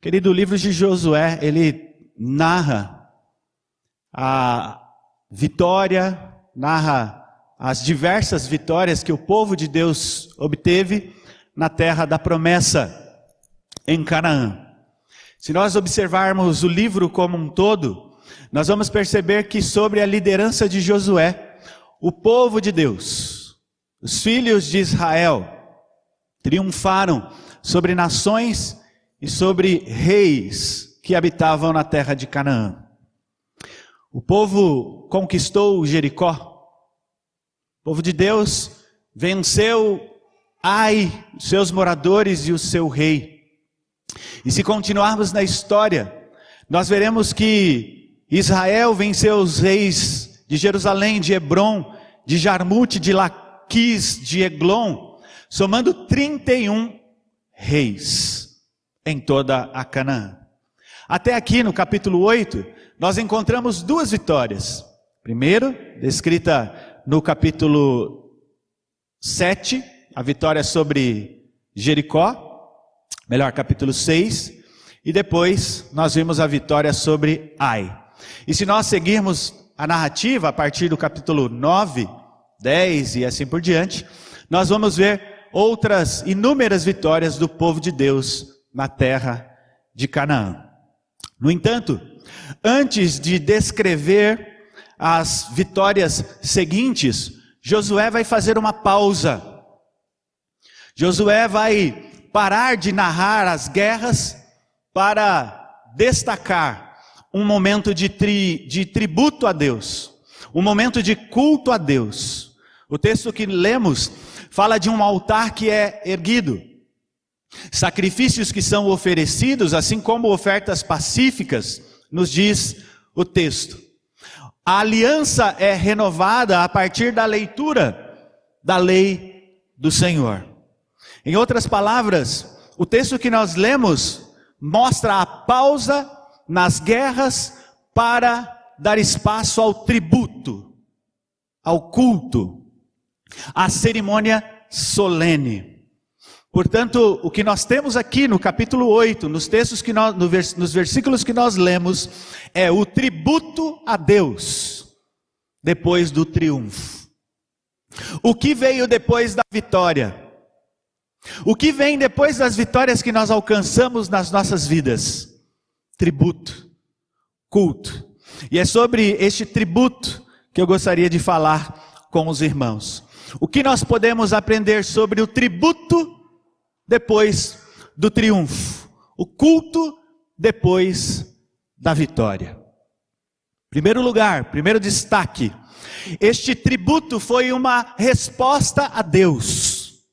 Querido, o livro de Josué, ele narra a vitória, narra as diversas vitórias que o povo de Deus obteve na terra da promessa, em Canaã. Se nós observarmos o livro como um todo, nós vamos perceber que sobre a liderança de Josué, o povo de Deus, os filhos de Israel, triunfaram sobre nações e sobre reis que habitavam na terra de Canaã. O povo conquistou Jericó. O povo de Deus venceu Ai, seus moradores e o seu rei. E se continuarmos na história, nós veremos que Israel venceu os reis de Jerusalém, de Hebron, de Jarmute, de Laquis, de Eglon, somando 31 reis em toda a Canaã. Até aqui no capítulo 8, nós encontramos duas vitórias. Primeiro, descrita no capítulo 7, a vitória sobre Jericó, melhor, capítulo 6, e depois nós vimos a vitória sobre Ai. E se nós seguirmos a narrativa a partir do capítulo 9, 10 e assim por diante, nós vamos ver outras inúmeras vitórias do povo de Deus na terra de Canaã. No entanto, antes de descrever as vitórias seguintes, Josué vai fazer uma pausa. Josué vai parar de narrar as guerras para destacar um momento de, tri, de tributo a Deus, um momento de culto a Deus. O texto que lemos fala de um altar que é erguido. Sacrifícios que são oferecidos, assim como ofertas pacíficas, nos diz o texto. A aliança é renovada a partir da leitura da lei do Senhor. Em outras palavras, o texto que nós lemos mostra a pausa nas guerras para dar espaço ao tributo, ao culto, à cerimônia solene. Portanto, o que nós temos aqui no capítulo 8, nos textos que nós, no vers, nos versículos que nós lemos, é o tributo a Deus, depois do triunfo. O que veio depois da vitória? O que vem depois das vitórias que nós alcançamos nas nossas vidas? Tributo, culto. E é sobre este tributo que eu gostaria de falar com os irmãos. O que nós podemos aprender sobre o tributo depois do triunfo, o culto depois da vitória. Primeiro lugar, primeiro destaque, este tributo foi uma resposta a Deus.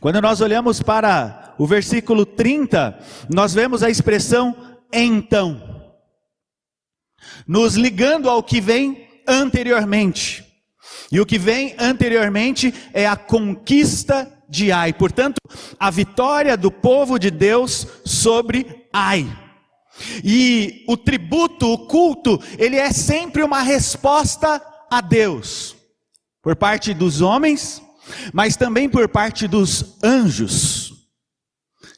Quando nós olhamos para o versículo 30, nós vemos a expressão então, nos ligando ao que vem anteriormente. E o que vem anteriormente é a conquista de Ai. Portanto, a vitória do povo de Deus sobre Ai. E o tributo, o culto, ele é sempre uma resposta a Deus, por parte dos homens, mas também por parte dos anjos.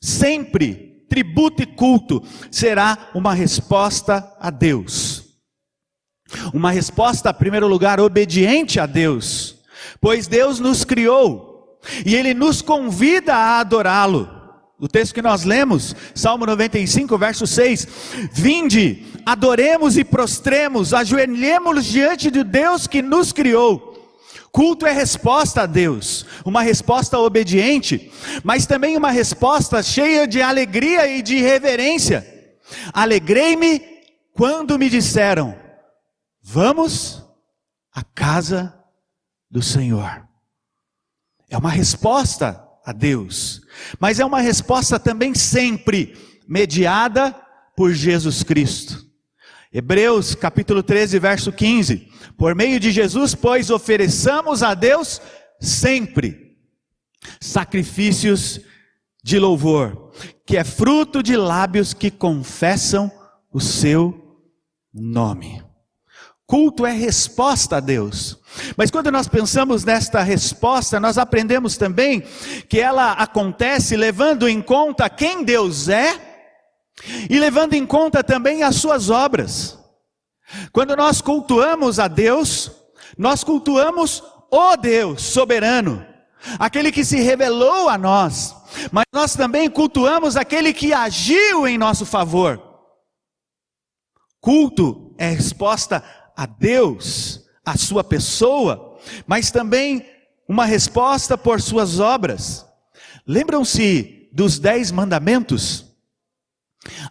Sempre tributo e culto será uma resposta a Deus. Uma resposta, em primeiro lugar, obediente a Deus, pois Deus nos criou e ele nos convida a adorá-lo. O texto que nós lemos, Salmo 95, verso 6: Vinde, adoremos e prostremos, ajoelhemos diante de Deus que nos criou. Culto é resposta a Deus, uma resposta obediente, mas também uma resposta cheia de alegria e de reverência. Alegrei-me quando me disseram: Vamos à casa do Senhor. É uma resposta a Deus, mas é uma resposta também sempre mediada por Jesus Cristo. Hebreus capítulo 13, verso 15. Por meio de Jesus, pois, ofereçamos a Deus sempre sacrifícios de louvor, que é fruto de lábios que confessam o seu nome. Culto é resposta a Deus. Mas quando nós pensamos nesta resposta, nós aprendemos também que ela acontece levando em conta quem Deus é e levando em conta também as suas obras. Quando nós cultuamos a Deus, nós cultuamos o Deus soberano, aquele que se revelou a nós, mas nós também cultuamos aquele que agiu em nosso favor. Culto é resposta a Deus, a sua pessoa, mas também uma resposta por suas obras. Lembram-se dos dez mandamentos?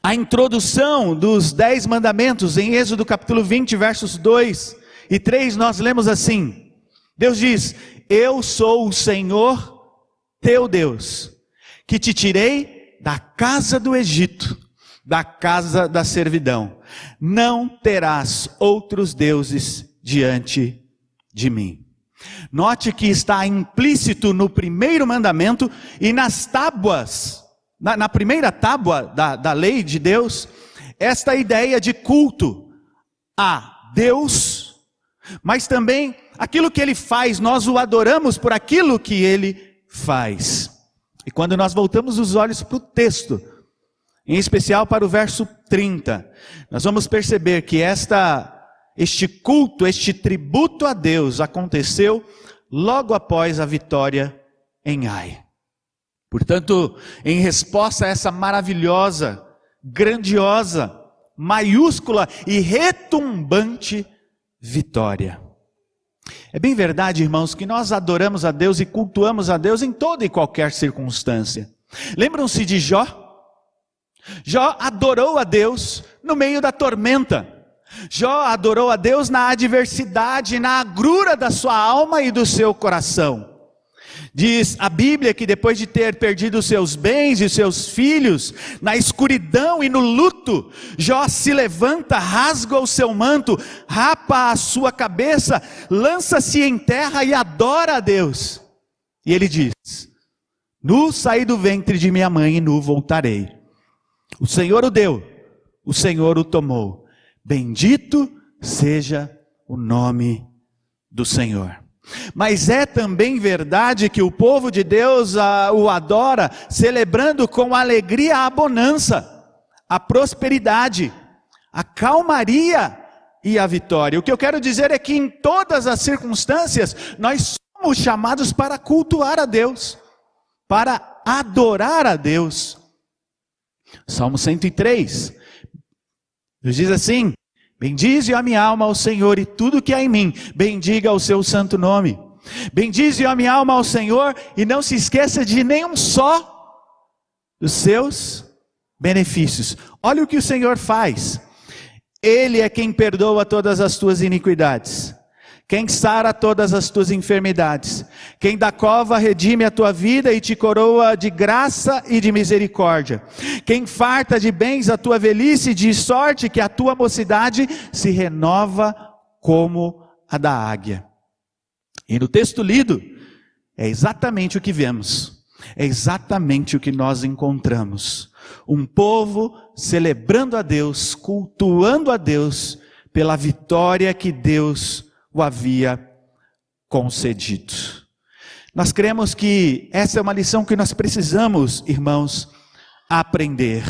A introdução dos dez mandamentos em Êxodo capítulo 20, versos 2 e 3, nós lemos assim: Deus diz: Eu sou o Senhor teu Deus, que te tirei da casa do Egito, da casa da servidão. Não terás outros deuses diante de mim. Note que está implícito no primeiro mandamento e nas tábuas, na, na primeira tábua da, da lei de Deus, esta ideia de culto a Deus, mas também aquilo que ele faz, nós o adoramos por aquilo que ele faz. E quando nós voltamos os olhos para o texto, em especial para o verso 30, nós vamos perceber que esta este culto, este tributo a Deus aconteceu logo após a vitória em Ai. Portanto, em resposta a essa maravilhosa, grandiosa, maiúscula e retumbante vitória. É bem verdade, irmãos, que nós adoramos a Deus e cultuamos a Deus em toda e qualquer circunstância. Lembram-se de Jó? Jó adorou a Deus no meio da tormenta. Jó adorou a Deus na adversidade, na agrura da sua alma e do seu coração. Diz a Bíblia que depois de ter perdido seus bens e seus filhos, na escuridão e no luto, Jó se levanta, rasga o seu manto, rapa a sua cabeça, lança-se em terra e adora a Deus. E ele diz: Nu saí do ventre de minha mãe e nu voltarei. O Senhor o deu, o Senhor o tomou. Bendito seja o nome do Senhor. Mas é também verdade que o povo de Deus a, o adora, celebrando com alegria a bonança, a prosperidade, a calmaria e a vitória. O que eu quero dizer é que em todas as circunstâncias, nós somos chamados para cultuar a Deus, para adorar a Deus. Salmo 103, Deus diz assim: Bendize a minha alma ao Senhor e tudo que há em mim, bendiga o seu santo nome. Bendize a minha alma ao Senhor e não se esqueça de nenhum só dos seus benefícios. Olha o que o Senhor faz. Ele é quem perdoa todas as tuas iniquidades quem sara todas as tuas enfermidades, quem da cova redime a tua vida e te coroa de graça e de misericórdia, quem farta de bens a tua velhice, de sorte que a tua mocidade se renova como a da águia. E no texto lido, é exatamente o que vemos, é exatamente o que nós encontramos. Um povo celebrando a Deus, cultuando a Deus, pela vitória que Deus o havia concedido. Nós cremos que essa é uma lição que nós precisamos, irmãos, aprender.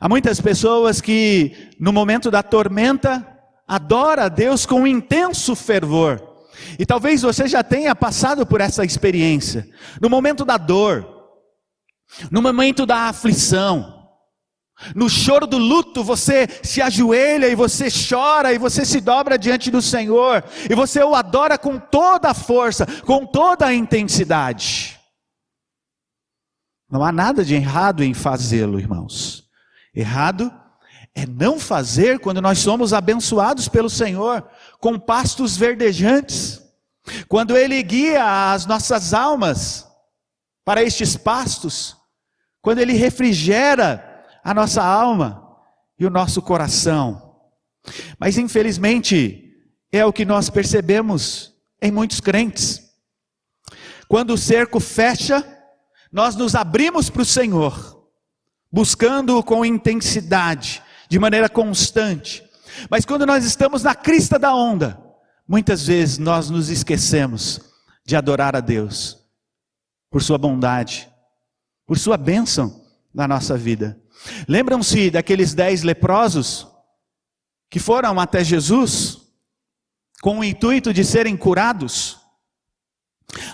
Há muitas pessoas que, no momento da tormenta, adora a Deus com intenso fervor. E talvez você já tenha passado por essa experiência. No momento da dor, no momento da aflição, no choro do luto, você se ajoelha e você chora e você se dobra diante do Senhor e você o adora com toda a força, com toda a intensidade. Não há nada de errado em fazê-lo, irmãos. Errado é não fazer quando nós somos abençoados pelo Senhor com pastos verdejantes. Quando Ele guia as nossas almas para estes pastos, quando Ele refrigera a nossa alma e o nosso coração. Mas infelizmente é o que nós percebemos em muitos crentes. Quando o cerco fecha, nós nos abrimos para o Senhor, buscando-o com intensidade, de maneira constante. Mas quando nós estamos na crista da onda, muitas vezes nós nos esquecemos de adorar a Deus por sua bondade, por sua bênção na nossa vida. Lembram-se daqueles dez leprosos que foram até Jesus com o intuito de serem curados?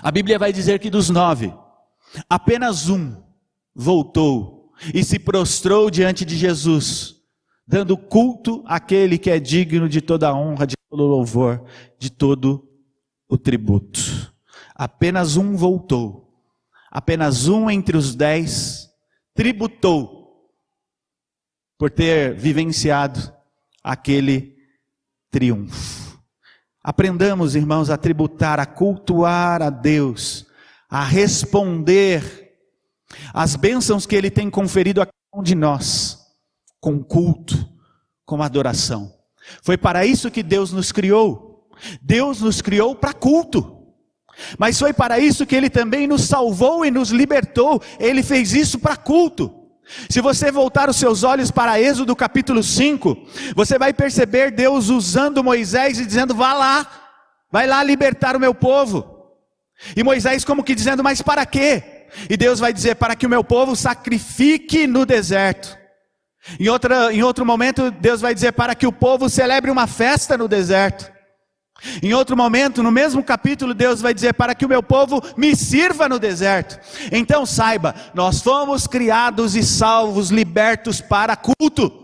A Bíblia vai dizer que dos nove, apenas um voltou e se prostrou diante de Jesus, dando culto àquele que é digno de toda a honra, de todo o louvor, de todo o tributo. Apenas um voltou, apenas um entre os dez tributou por ter vivenciado aquele triunfo. Aprendamos, irmãos, a tributar, a cultuar a Deus, a responder às bênçãos que Ele tem conferido a cada um de nós, com culto, com adoração. Foi para isso que Deus nos criou. Deus nos criou para culto. Mas foi para isso que Ele também nos salvou e nos libertou. Ele fez isso para culto. Se você voltar os seus olhos para Êxodo capítulo 5, você vai perceber Deus usando Moisés e dizendo: vá lá, vai lá libertar o meu povo. E Moisés, como que dizendo: mas para quê? E Deus vai dizer: para que o meu povo sacrifique no deserto. Em, outra, em outro momento, Deus vai dizer: para que o povo celebre uma festa no deserto. Em outro momento, no mesmo capítulo, Deus vai dizer: Para que o meu povo me sirva no deserto. Então saiba, nós fomos criados e salvos, libertos para culto.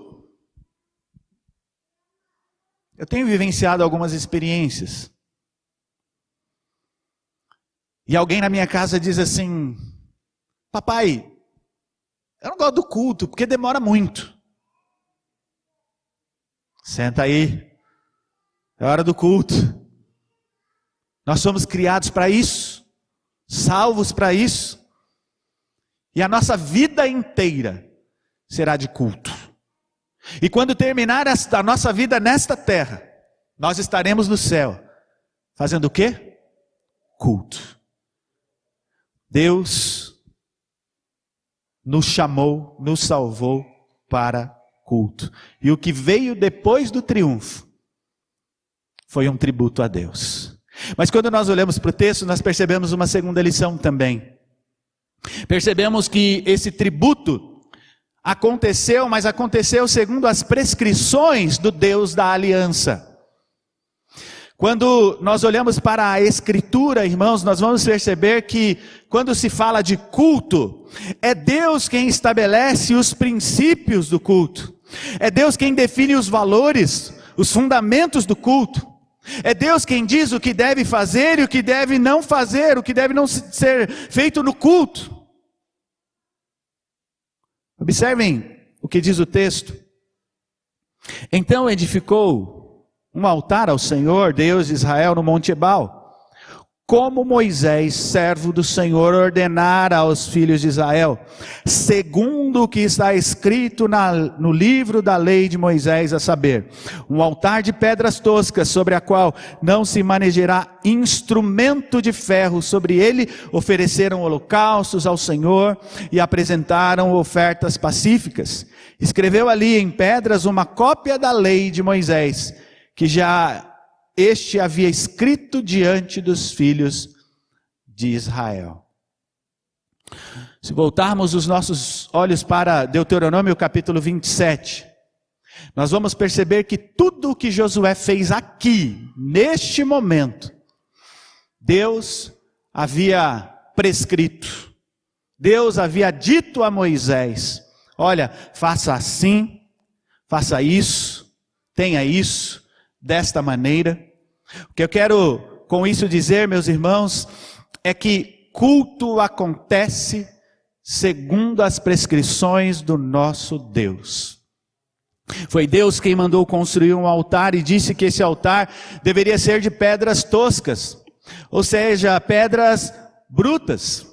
Eu tenho vivenciado algumas experiências. E alguém na minha casa diz assim: Papai, eu não gosto do culto, porque demora muito. Senta aí, é hora do culto. Nós somos criados para isso, salvos para isso. E a nossa vida inteira será de culto. E quando terminar a nossa vida nesta terra, nós estaremos no céu, fazendo o quê? Culto. Deus nos chamou, nos salvou para culto. E o que veio depois do triunfo foi um tributo a Deus. Mas quando nós olhamos para o texto, nós percebemos uma segunda lição também. Percebemos que esse tributo aconteceu, mas aconteceu segundo as prescrições do Deus da aliança. Quando nós olhamos para a Escritura, irmãos, nós vamos perceber que quando se fala de culto, é Deus quem estabelece os princípios do culto, é Deus quem define os valores, os fundamentos do culto. É Deus quem diz o que deve fazer e o que deve não fazer, o que deve não ser feito no culto. Observem o que diz o texto. Então edificou um altar ao Senhor, Deus de Israel, no Monte Ebal como Moisés, servo do Senhor, ordenara aos filhos de Israel, segundo o que está escrito na, no livro da lei de Moisés, a saber, um altar de pedras toscas, sobre a qual não se manejará instrumento de ferro, sobre ele ofereceram holocaustos ao Senhor e apresentaram ofertas pacíficas. Escreveu ali em pedras uma cópia da lei de Moisés, que já este havia escrito diante dos filhos de Israel. Se voltarmos os nossos olhos para Deuteronômio capítulo 27, nós vamos perceber que tudo o que Josué fez aqui, neste momento, Deus havia prescrito. Deus havia dito a Moisés: olha, faça assim, faça isso, tenha isso, desta maneira. O que eu quero com isso dizer, meus irmãos, é que culto acontece segundo as prescrições do nosso Deus. Foi Deus quem mandou construir um altar e disse que esse altar deveria ser de pedras toscas, ou seja, pedras brutas.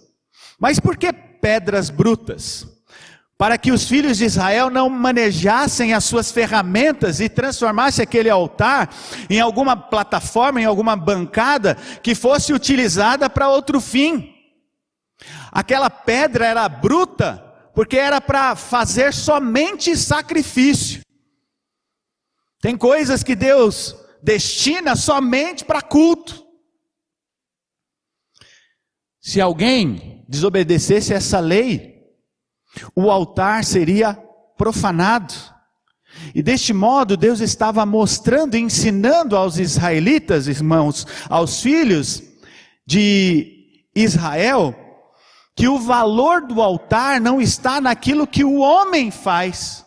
Mas por que pedras brutas? Para que os filhos de Israel não manejassem as suas ferramentas e transformassem aquele altar em alguma plataforma, em alguma bancada que fosse utilizada para outro fim. Aquela pedra era bruta, porque era para fazer somente sacrifício. Tem coisas que Deus destina somente para culto. Se alguém desobedecesse essa lei, o altar seria profanado. E deste modo, Deus estava mostrando ensinando aos israelitas, irmãos, aos filhos de Israel, que o valor do altar não está naquilo que o homem faz.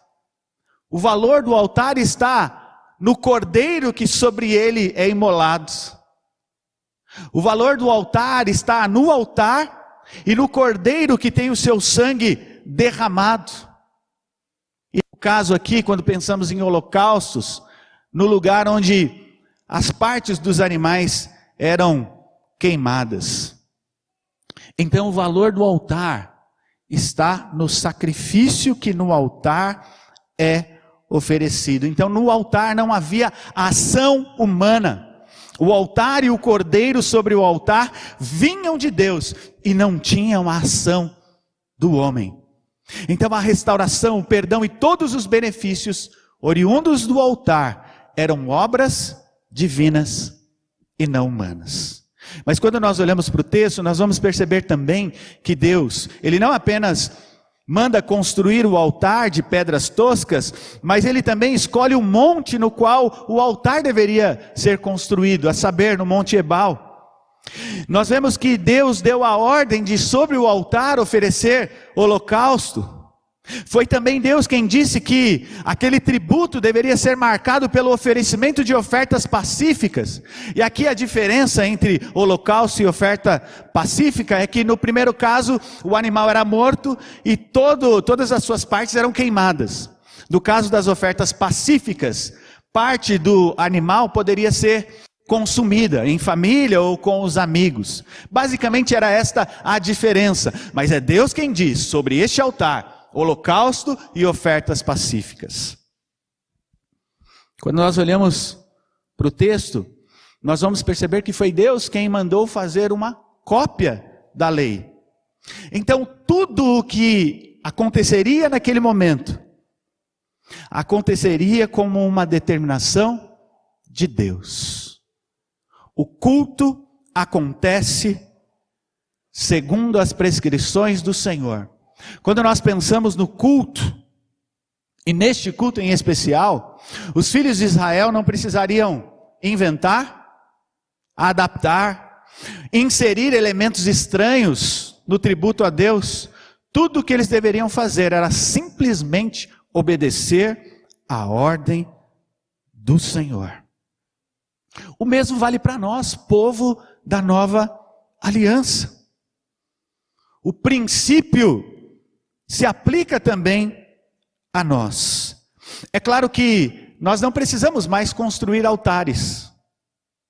O valor do altar está no cordeiro que sobre ele é imolado. O valor do altar está no altar e no cordeiro que tem o seu sangue derramado. E no caso aqui, quando pensamos em holocaustos, no lugar onde as partes dos animais eram queimadas. Então o valor do altar está no sacrifício que no altar é oferecido. Então no altar não havia ação humana. O altar e o cordeiro sobre o altar vinham de Deus e não tinham a ação do homem. Então a restauração, o perdão e todos os benefícios oriundos do altar eram obras divinas e não humanas. Mas quando nós olhamos para o texto, nós vamos perceber também que Deus, Ele não apenas manda construir o altar de pedras toscas, mas Ele também escolhe o monte no qual o altar deveria ser construído, a saber, no Monte Ebal. Nós vemos que Deus deu a ordem de sobre o altar oferecer holocausto. Foi também Deus quem disse que aquele tributo deveria ser marcado pelo oferecimento de ofertas pacíficas. E aqui a diferença entre holocausto e oferta pacífica é que no primeiro caso o animal era morto e todo, todas as suas partes eram queimadas. No caso das ofertas pacíficas, parte do animal poderia ser consumida em família ou com os amigos. Basicamente era esta a diferença, mas é Deus quem diz sobre este altar, holocausto e ofertas pacíficas. Quando nós olhamos para o texto, nós vamos perceber que foi Deus quem mandou fazer uma cópia da lei. Então, tudo o que aconteceria naquele momento, aconteceria como uma determinação de Deus. O culto acontece segundo as prescrições do Senhor. Quando nós pensamos no culto, e neste culto em especial, os filhos de Israel não precisariam inventar, adaptar, inserir elementos estranhos no tributo a Deus. Tudo o que eles deveriam fazer era simplesmente obedecer à ordem do Senhor. O mesmo vale para nós, povo da nova aliança. O princípio se aplica também a nós. É claro que nós não precisamos mais construir altares,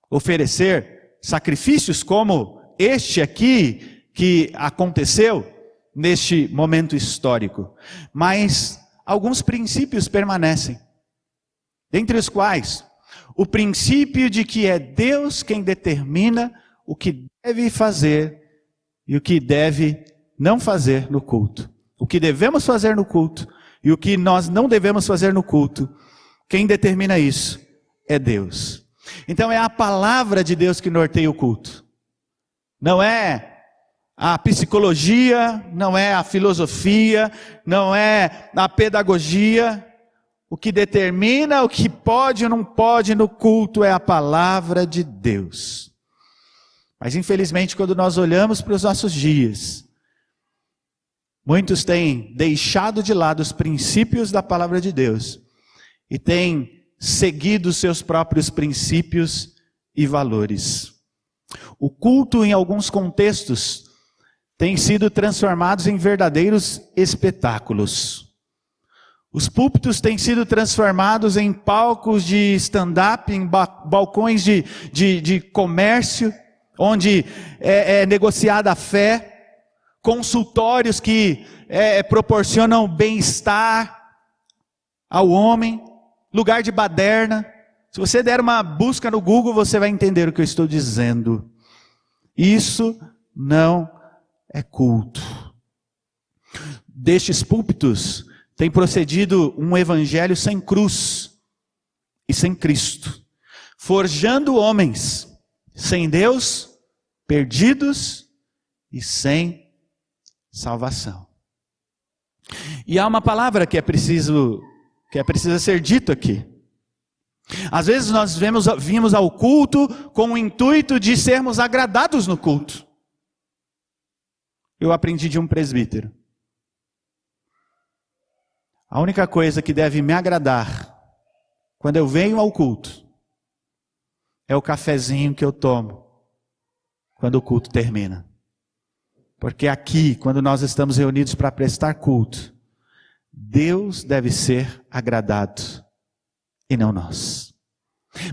oferecer sacrifícios como este aqui que aconteceu neste momento histórico, mas alguns princípios permanecem, dentre os quais o princípio de que é Deus quem determina o que deve fazer e o que deve não fazer no culto. O que devemos fazer no culto e o que nós não devemos fazer no culto. Quem determina isso é Deus. Então é a palavra de Deus que norteia o culto. Não é a psicologia, não é a filosofia, não é a pedagogia, o que determina o que pode ou não pode no culto é a palavra de Deus. Mas infelizmente, quando nós olhamos para os nossos dias, muitos têm deixado de lado os princípios da palavra de Deus e têm seguido seus próprios princípios e valores. O culto, em alguns contextos, tem sido transformado em verdadeiros espetáculos. Os púlpitos têm sido transformados em palcos de stand-up, em balcões de, de, de comércio, onde é, é, negociada a fé, consultórios que é, proporcionam bem-estar ao homem, lugar de baderna. Se você der uma busca no Google, você vai entender o que eu estou dizendo. Isso não é culto. Destes púlpitos, tem procedido um evangelho sem cruz e sem Cristo, forjando homens sem Deus, perdidos e sem salvação. E há uma palavra que é preciso que é precisa ser dito aqui. Às vezes nós vemos, vimos ao culto com o intuito de sermos agradados no culto. Eu aprendi de um presbítero. A única coisa que deve me agradar quando eu venho ao culto é o cafezinho que eu tomo quando o culto termina. Porque aqui, quando nós estamos reunidos para prestar culto, Deus deve ser agradado e não nós.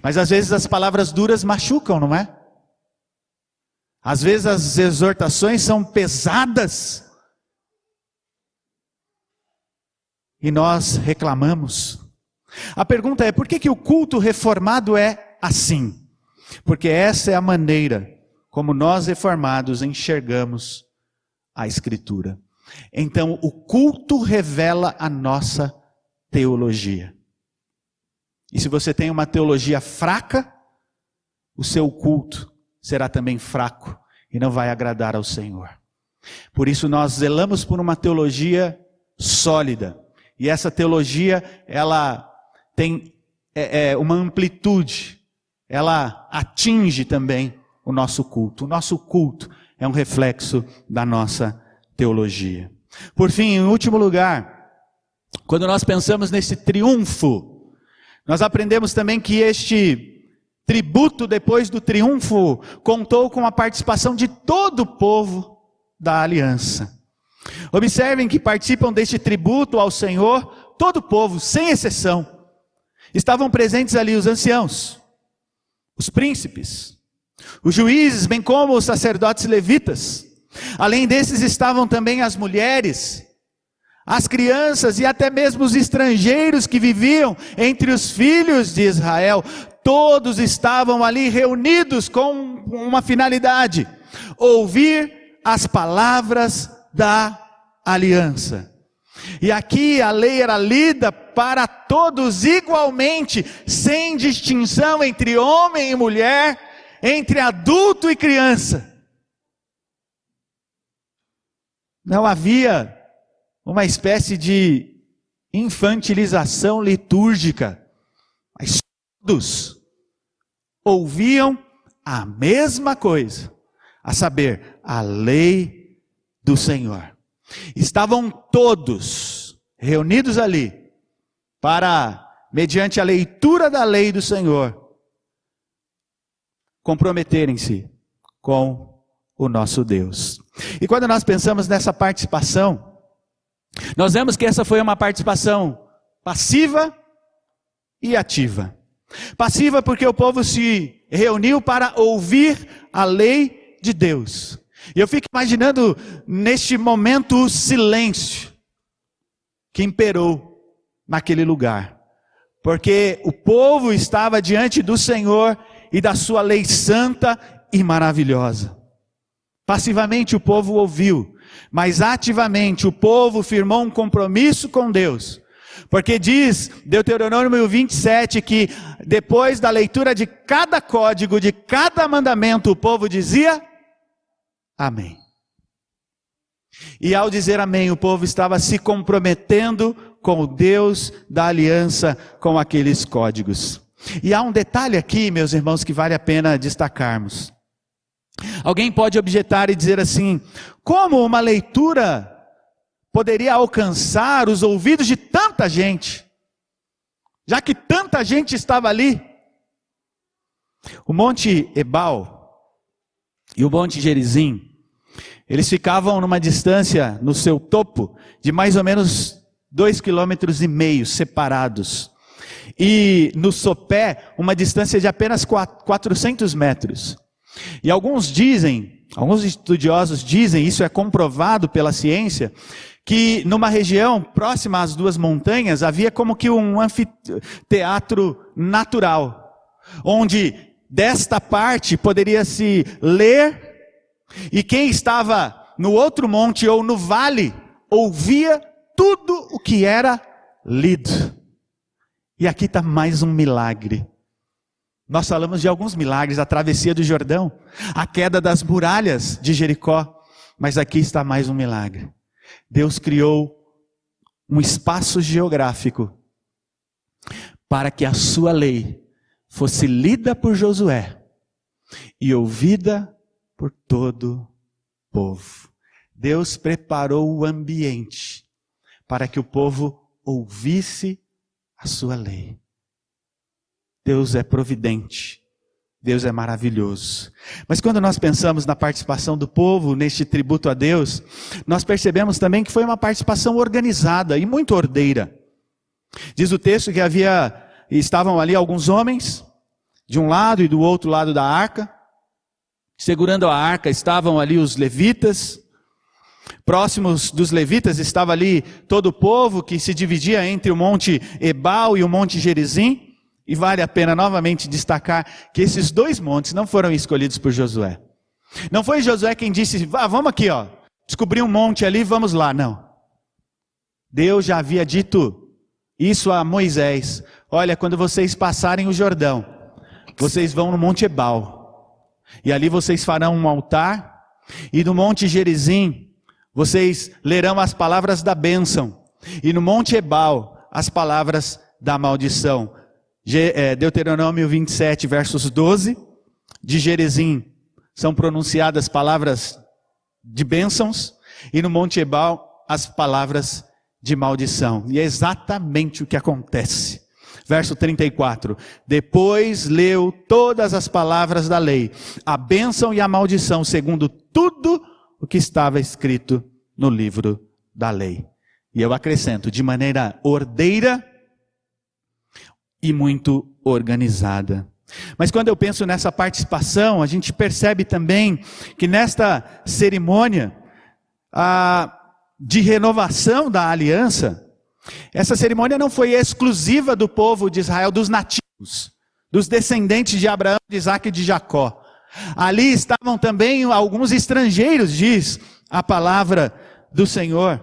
Mas às vezes as palavras duras machucam, não é? Às vezes as exortações são pesadas. E nós reclamamos. A pergunta é: por que, que o culto reformado é assim? Porque essa é a maneira como nós reformados enxergamos a Escritura. Então, o culto revela a nossa teologia. E se você tem uma teologia fraca, o seu culto será também fraco e não vai agradar ao Senhor. Por isso nós zelamos por uma teologia sólida. E essa teologia, ela tem é, é, uma amplitude, ela atinge também o nosso culto. O nosso culto é um reflexo da nossa teologia. Por fim, em último lugar, quando nós pensamos nesse triunfo, nós aprendemos também que este tributo depois do triunfo contou com a participação de todo o povo da aliança. Observem que participam deste tributo ao Senhor todo o povo, sem exceção. Estavam presentes ali os anciãos, os príncipes, os juízes, bem como os sacerdotes levitas. Além desses estavam também as mulheres, as crianças e até mesmo os estrangeiros que viviam entre os filhos de Israel. Todos estavam ali reunidos com uma finalidade: ouvir as palavras da aliança. E aqui a lei era lida para todos igualmente, sem distinção entre homem e mulher, entre adulto e criança. Não havia uma espécie de infantilização litúrgica. Mas todos ouviam a mesma coisa, a saber, a lei do Senhor. Estavam todos reunidos ali para, mediante a leitura da lei do Senhor, comprometerem-se com o nosso Deus. E quando nós pensamos nessa participação, nós vemos que essa foi uma participação passiva e ativa. Passiva porque o povo se reuniu para ouvir a lei de Deus. E eu fico imaginando neste momento o silêncio que imperou naquele lugar. Porque o povo estava diante do Senhor e da sua lei santa e maravilhosa. Passivamente o povo ouviu, mas ativamente o povo firmou um compromisso com Deus. Porque diz Deuteronômio 27 que depois da leitura de cada código, de cada mandamento, o povo dizia Amém. E ao dizer amém, o povo estava se comprometendo com o Deus da aliança com aqueles códigos. E há um detalhe aqui, meus irmãos, que vale a pena destacarmos. Alguém pode objetar e dizer assim: como uma leitura poderia alcançar os ouvidos de tanta gente, já que tanta gente estava ali? O Monte Ebal e o Monte Gerizim, eles ficavam numa distância no seu topo de mais ou menos dois quilômetros e meio separados. E no sopé, uma distância de apenas 400 metros. E alguns dizem, alguns estudiosos dizem, isso é comprovado pela ciência, que numa região próxima às duas montanhas havia como que um anfiteatro natural, onde desta parte poderia se ler e quem estava no outro monte ou no vale ouvia tudo o que era lido. E aqui está mais um milagre. Nós falamos de alguns milagres, a travessia do Jordão, a queda das muralhas de Jericó, mas aqui está mais um milagre. Deus criou um espaço geográfico para que a sua lei fosse lida por Josué e ouvida por todo o povo. Deus preparou o ambiente para que o povo ouvisse a sua lei. Deus é providente. Deus é maravilhoso. Mas quando nós pensamos na participação do povo neste tributo a Deus, nós percebemos também que foi uma participação organizada e muito ordeira. Diz o texto que havia estavam ali alguns homens de um lado e do outro lado da arca. Segurando a arca estavam ali os levitas. Próximos dos levitas estava ali todo o povo que se dividia entre o monte Ebal e o monte Gerizim. E vale a pena novamente destacar que esses dois montes não foram escolhidos por Josué. Não foi Josué quem disse, ah, vamos aqui, ó, descobri um monte ali, vamos lá. Não. Deus já havia dito isso a Moisés. Olha, quando vocês passarem o Jordão, vocês vão no Monte Ebal. E ali vocês farão um altar. E no Monte Gerizim, vocês lerão as palavras da bênção. E no Monte Ebal, as palavras da maldição. É, Deuteronômio 27, versos 12, de Gerezim, são pronunciadas palavras de bênçãos, e no Monte Ebal, as palavras de maldição. E é exatamente o que acontece. Verso 34. Depois leu todas as palavras da lei, a bênção e a maldição, segundo tudo o que estava escrito no livro da lei. E eu acrescento, de maneira ordeira e muito organizada. Mas quando eu penso nessa participação, a gente percebe também que nesta cerimônia de renovação da aliança, essa cerimônia não foi exclusiva do povo de Israel, dos nativos, dos descendentes de Abraão, de Isaac e de Jacó. Ali estavam também alguns estrangeiros, diz a palavra do Senhor.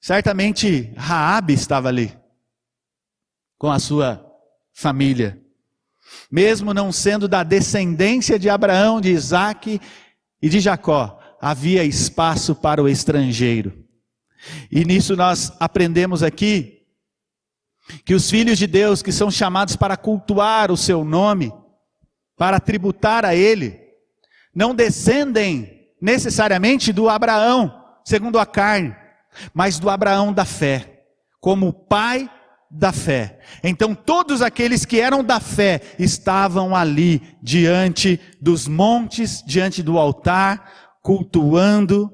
Certamente Raabe estava ali com a sua família. Mesmo não sendo da descendência de Abraão, de Isaac e de Jacó, havia espaço para o estrangeiro. E nisso nós aprendemos aqui que os filhos de Deus que são chamados para cultuar o seu nome, para tributar a ele, não descendem necessariamente do Abraão, segundo a carne, mas do Abraão da fé, como pai da fé. Então todos aqueles que eram da fé estavam ali diante dos montes, diante do altar, cultuando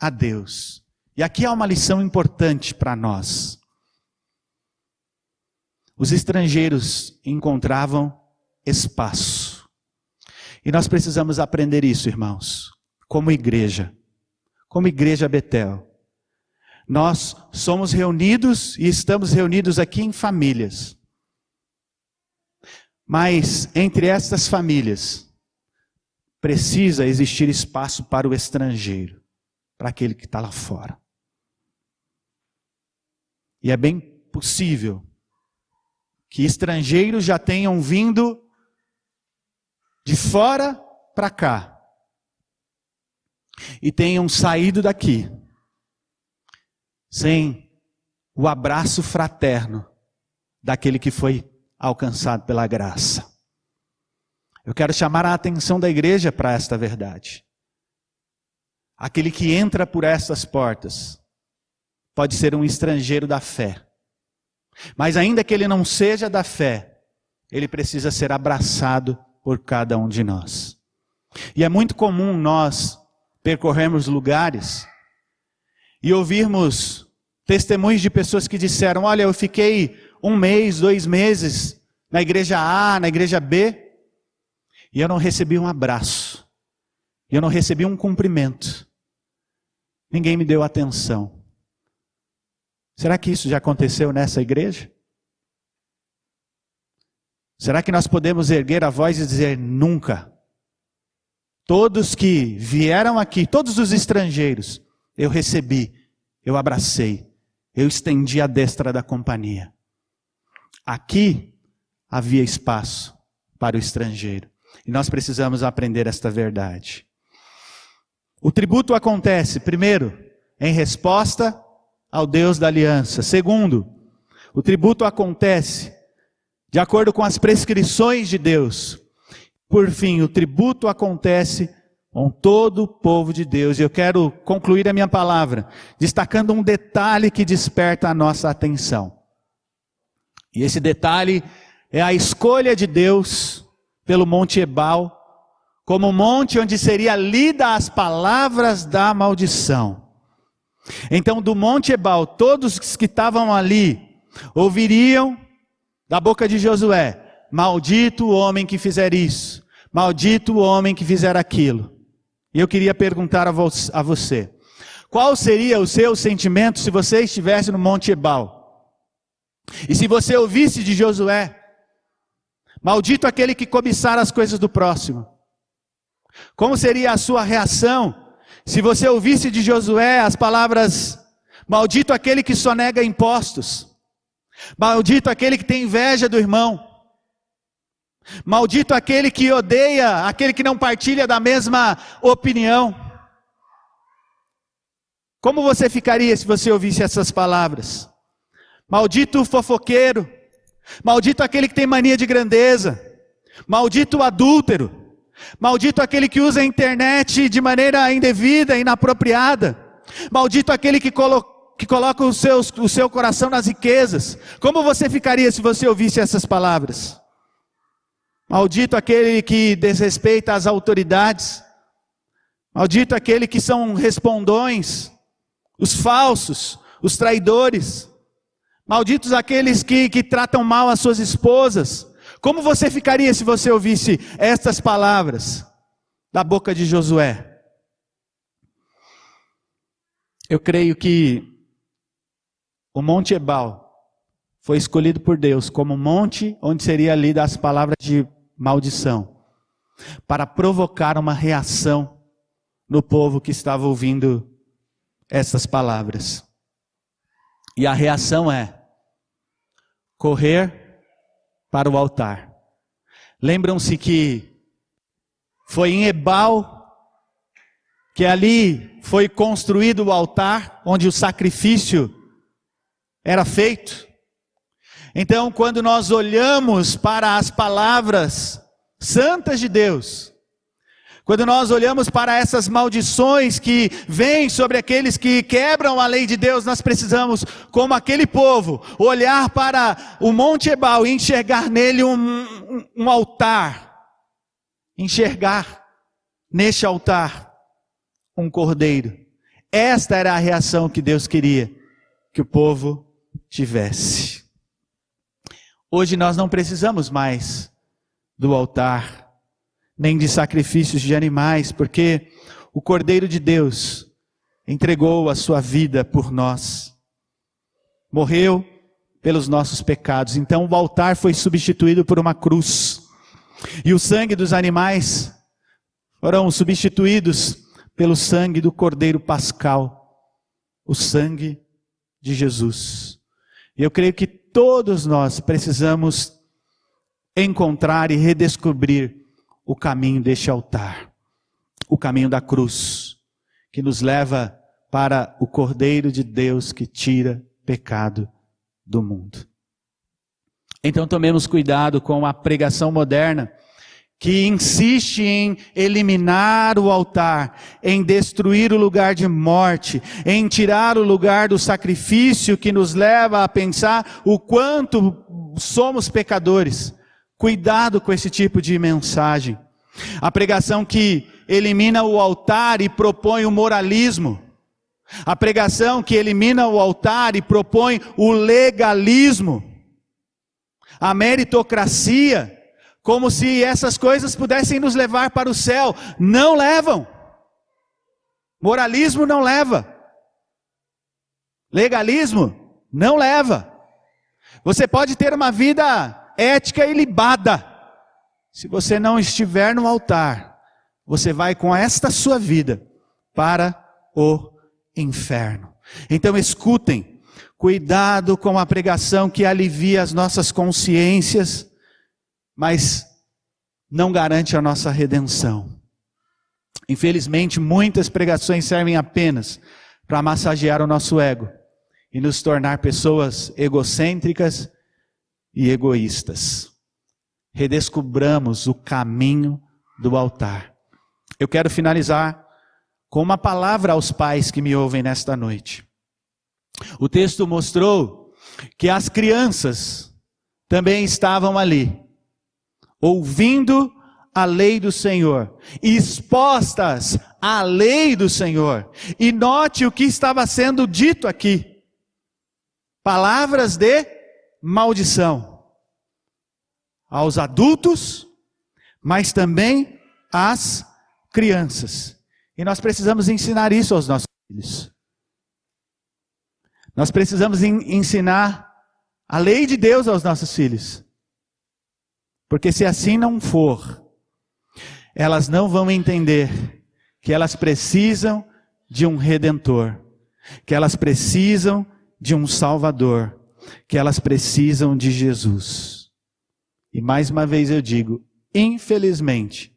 a Deus. E aqui há uma lição importante para nós. Os estrangeiros encontravam espaço. E nós precisamos aprender isso, irmãos, como igreja, como igreja Betel. Nós somos reunidos e estamos reunidos aqui em famílias. Mas entre estas famílias precisa existir espaço para o estrangeiro, para aquele que está lá fora. E é bem possível que estrangeiros já tenham vindo de fora para cá e tenham saído daqui sem o abraço fraterno daquele que foi alcançado pela graça. Eu quero chamar a atenção da igreja para esta verdade. Aquele que entra por estas portas pode ser um estrangeiro da fé. Mas ainda que ele não seja da fé, ele precisa ser abraçado por cada um de nós. E é muito comum nós percorrermos lugares e ouvirmos testemunhos de pessoas que disseram: Olha, eu fiquei um mês, dois meses na igreja A, na igreja B, e eu não recebi um abraço, e eu não recebi um cumprimento, ninguém me deu atenção. Será que isso já aconteceu nessa igreja? Será que nós podemos erguer a voz e dizer nunca? Todos que vieram aqui, todos os estrangeiros, eu recebi, eu abracei, eu estendi a destra da companhia. Aqui havia espaço para o estrangeiro. E nós precisamos aprender esta verdade. O tributo acontece, primeiro, em resposta ao Deus da aliança. Segundo, o tributo acontece de acordo com as prescrições de Deus. Por fim, o tributo acontece com todo o povo de Deus. E eu quero concluir a minha palavra destacando um detalhe que desperta a nossa atenção. E esse detalhe é a escolha de Deus pelo Monte Ebal como o monte onde seria lida as palavras da maldição. Então, do Monte Ebal, todos que estavam ali ouviriam da boca de Josué: Maldito o homem que fizer isso, maldito o homem que fizer aquilo. E eu queria perguntar a você: qual seria o seu sentimento se você estivesse no Monte Ebal? E se você ouvisse de Josué: Maldito aquele que cobiçar as coisas do próximo. Como seria a sua reação se você ouvisse de Josué as palavras: Maldito aquele que sonega impostos, maldito aquele que tem inveja do irmão, maldito aquele que odeia, aquele que não partilha da mesma opinião. Como você ficaria se você ouvisse essas palavras? Maldito o fofoqueiro, maldito aquele que tem mania de grandeza, maldito o adúltero, Maldito aquele que usa a internet de maneira indevida, inapropriada. Maldito aquele que, colo que coloca o seu, o seu coração nas riquezas. Como você ficaria se você ouvisse essas palavras? Maldito aquele que desrespeita as autoridades. Maldito aquele que são respondões, os falsos, os traidores. Malditos aqueles que, que tratam mal as suas esposas. Como você ficaria se você ouvisse estas palavras da boca de Josué? Eu creio que o Monte Ebal foi escolhido por Deus como monte onde seria lidas as palavras de maldição, para provocar uma reação no povo que estava ouvindo essas palavras. E a reação é correr para o altar. Lembram-se que foi em Ebal que ali foi construído o altar onde o sacrifício era feito. Então, quando nós olhamos para as palavras santas de Deus, quando nós olhamos para essas maldições que vêm sobre aqueles que quebram a lei de Deus, nós precisamos, como aquele povo, olhar para o Monte Ebal e enxergar nele um, um, um altar. Enxergar neste altar um cordeiro. Esta era a reação que Deus queria que o povo tivesse. Hoje nós não precisamos mais do altar nem de sacrifícios de animais, porque o Cordeiro de Deus entregou a sua vida por nós, morreu pelos nossos pecados. Então o altar foi substituído por uma cruz, e o sangue dos animais foram substituídos pelo sangue do Cordeiro Pascal, o sangue de Jesus. E eu creio que todos nós precisamos encontrar e redescobrir o caminho deste altar, o caminho da cruz, que nos leva para o Cordeiro de Deus que tira pecado do mundo. Então tomemos cuidado com a pregação moderna que insiste em eliminar o altar, em destruir o lugar de morte, em tirar o lugar do sacrifício que nos leva a pensar o quanto somos pecadores. Cuidado com esse tipo de mensagem. A pregação que elimina o altar e propõe o moralismo. A pregação que elimina o altar e propõe o legalismo. A meritocracia, como se essas coisas pudessem nos levar para o céu. Não levam. Moralismo não leva. Legalismo não leva. Você pode ter uma vida ética ilibada. Se você não estiver no altar, você vai com esta sua vida para o inferno. Então escutem, cuidado com a pregação que alivia as nossas consciências, mas não garante a nossa redenção. Infelizmente, muitas pregações servem apenas para massagear o nosso ego e nos tornar pessoas egocêntricas e egoístas. Redescubramos o caminho do altar. Eu quero finalizar com uma palavra aos pais que me ouvem nesta noite. O texto mostrou que as crianças também estavam ali, ouvindo a lei do Senhor, expostas à lei do Senhor. E note o que estava sendo dito aqui: palavras de maldição aos adultos, mas também às crianças. E nós precisamos ensinar isso aos nossos filhos. Nós precisamos ensinar a lei de Deus aos nossos filhos. Porque se assim não for, elas não vão entender que elas precisam de um redentor, que elas precisam de um salvador, que elas precisam de Jesus. E mais uma vez eu digo, infelizmente,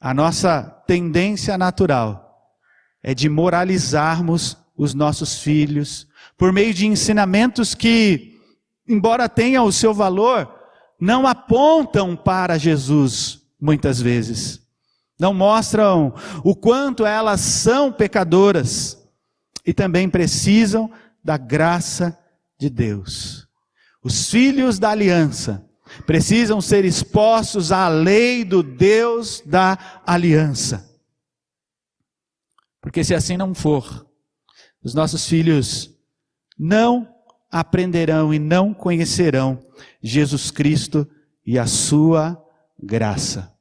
a nossa tendência natural é de moralizarmos os nossos filhos por meio de ensinamentos que, embora tenham o seu valor, não apontam para Jesus muitas vezes. Não mostram o quanto elas são pecadoras e também precisam da graça de Deus. Os filhos da aliança precisam ser expostos à lei do Deus da aliança. Porque se assim não for, os nossos filhos não aprenderão e não conhecerão Jesus Cristo e a sua graça.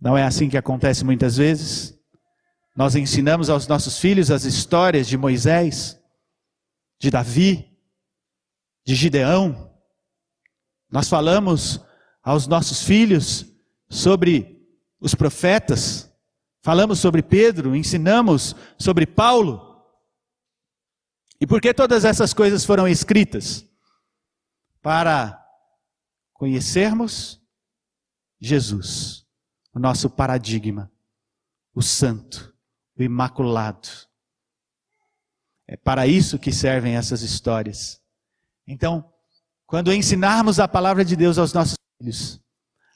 Não é assim que acontece muitas vezes? Nós ensinamos aos nossos filhos as histórias de Moisés, de Davi, de Gideão, nós falamos aos nossos filhos sobre os profetas, falamos sobre Pedro, ensinamos sobre Paulo. E por que todas essas coisas foram escritas? Para conhecermos Jesus, o nosso paradigma, o santo, o imaculado. É para isso que servem essas histórias. Então, quando ensinarmos a palavra de Deus aos nossos filhos,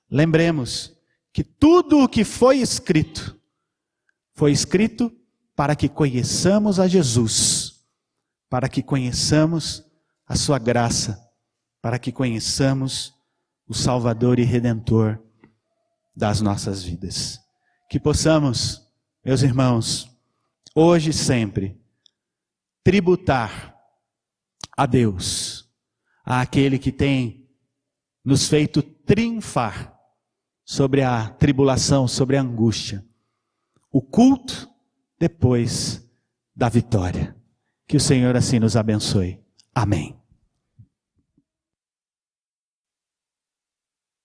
lembremos que tudo o que foi escrito, foi escrito para que conheçamos a Jesus, para que conheçamos a Sua graça, para que conheçamos o Salvador e Redentor das nossas vidas. Que possamos, meus irmãos, hoje e sempre, tributar a Deus àquele que tem nos feito triunfar sobre a tribulação, sobre a angústia. O culto depois da vitória. Que o Senhor assim nos abençoe. Amém.